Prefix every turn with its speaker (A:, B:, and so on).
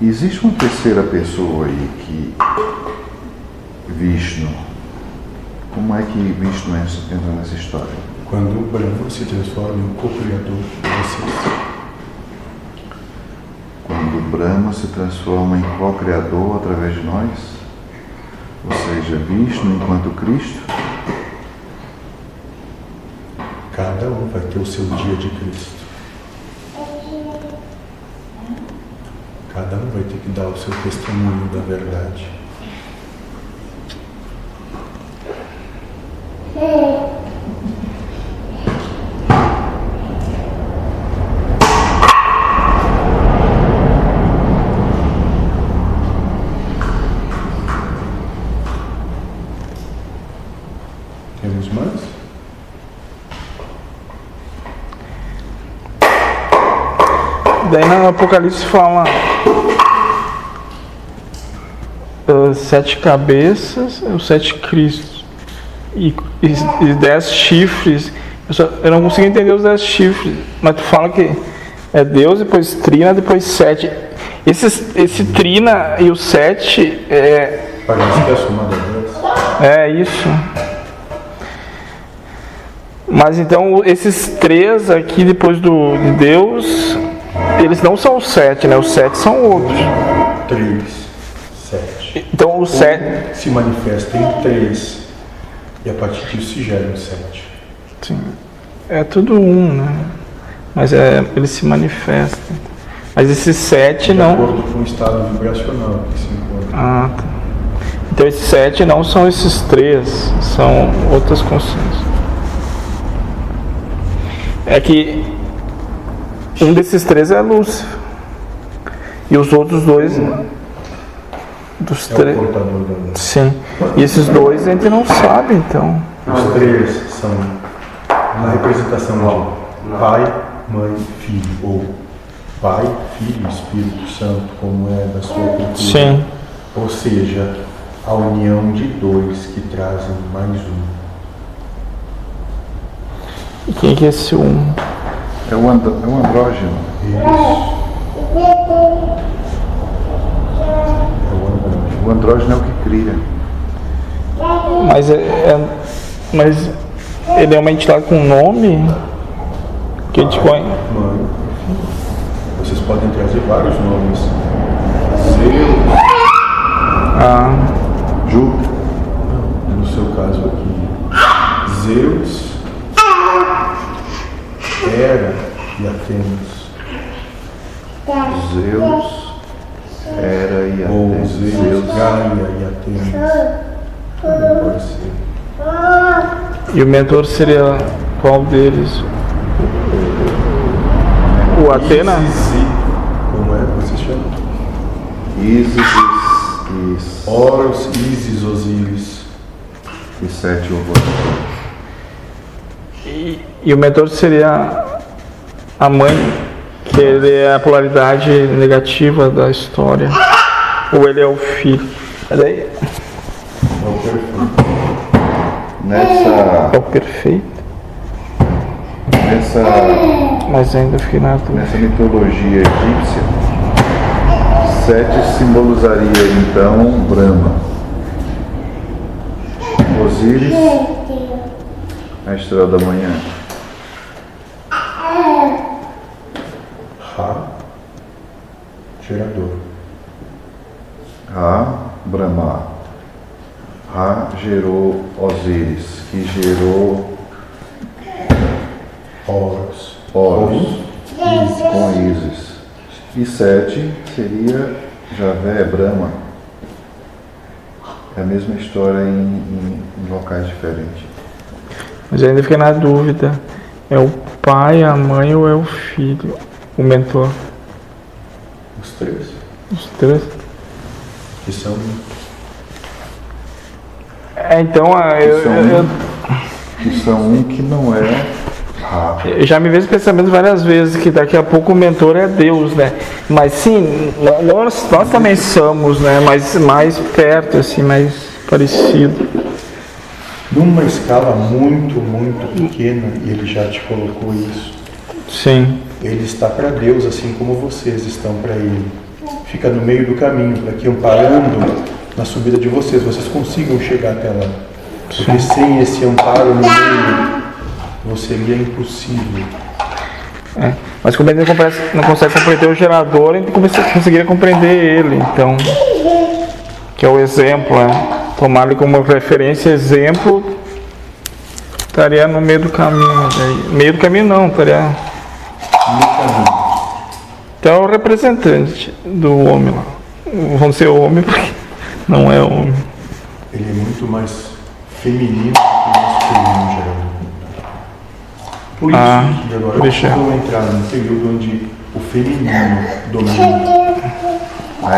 A: Existe uma terceira pessoa aí que Vishnu. Como é que Vishnu entra nessa história?
B: Quando o Brahma se transforma em co-criador de vocês.
A: Quando o Brahma se transforma em co-criador através de nós, ou seja, Vishnu enquanto Cristo,
B: cada um vai ter o seu dia de Cristo. Cada um vai ter que dar o seu testemunho da verdade. Temos mais?
C: Daí no Apocalipse fala uh, sete cabeças, os sete Cristos e, e, e dez chifres. Eu, só, eu não consigo entender os dez chifres, mas tu fala que é Deus, depois trina, depois sete. Esse, esse trina e o sete é.
B: Parece que é a soma da Deus.
C: É isso. Mas então esses três aqui depois do de Deus, eles não são os sete, né? Os sete são outros.
B: Três, sete.
C: Então o sete.
B: Se manifesta em três. E a partir disso se gera um sete.
C: Sim. É tudo um, né? Mas é, eles se manifestam. Mas esses sete
B: De
C: não.
B: acordo com o estado vibracional que se encontra.
C: Ah, tá. Então esses sete não são esses três, são outras consciências. É que um desses três é Lúcifer. E os outros dois. Dos
B: É
C: três. Sim. E esses dois a gente não sabe, então.
B: Os três são uma representação de pai, mãe, filho. Ou pai, filho, Espírito Santo, como é da sua cultura.
C: Sim.
B: Ou seja, a união de dois que trazem mais um.
C: E quem que é esse um?
A: É o, andro, é o andrógeno.
B: Isso. É o andrógeno.
A: O andrógeno é o que cria.
C: Mas é, é- mas ele é uma entidade com nome que a gente conhece.
B: Vocês podem trazer vários nomes. Zeus,
C: Ah,
A: Júpiter,
B: no seu caso aqui. Zeus, Hera e Atenas.
A: Zeus, Hera e
B: Ou
A: Atenas.
B: Zeus,
A: Zeus,
B: Gaia e Atenas. Também pode ser.
C: e o mentor seria qual deles? O Atena?
B: Isis, como é que você chama?
A: Ísis e,
B: Horus, Isis, Osíris.
A: e sete horrores.
C: E, e o mentor seria a mãe, que ele é a polaridade negativa da história. Ou ele é o filho. Mas aí
B: É o perfeito.
A: Nessa,
C: é o perfeito.
A: nessa,
C: Mas ainda fiquei na
A: nessa mitologia egípcia, sete simbolizaria então Brahma. Osíris, a estrela da manhã.
B: Ra, gerador.
A: Ra, Brahma. Ra gerou Osíris, que gerou
B: Horus.
A: Horus com Ísis. E sete seria Javé, Brahma. É a mesma história em, em- em locais diferentes.
C: Mas ainda fiquei na dúvida. É o pai, a mãe ou é o filho? O mentor?
B: Os três.
C: Os três?
B: Que são
C: É, então, ah, eu,
A: São
C: eu-
A: um, que são um que não é Ra.
C: eu já me vejo pensamento várias vezes que daqui a pouco o mentor é Deus, né? Mas sim, nós, nós também somos, né? Mas mais perto, assim, mais parecido.
B: numa escala muito, muito pequena, ele já te colocou isso.
C: Sim.
B: Ele está para Deus, assim como vocês estão para Ele. fica no meio do caminho, que amparando na subida de vocês, vocês consigam chegar até lá. Porque sem esse amparo no meio, seria impossível.
C: É. Mas como ele não, consegue compreender o gerador, gente conseguiria compreender ele. Então, que é o exemplo, né? tomar ele como referência, exemplo, estaria no meio do caminho. Meio do caminho não, estaria. No. Então é o representante do homem lá. Vamos ser homem porque não é homem.
B: Ele é muito mais feminino do que masculino, geral. Por isso
C: ah,
B: que agora vamos entrar num período onde o feminino domina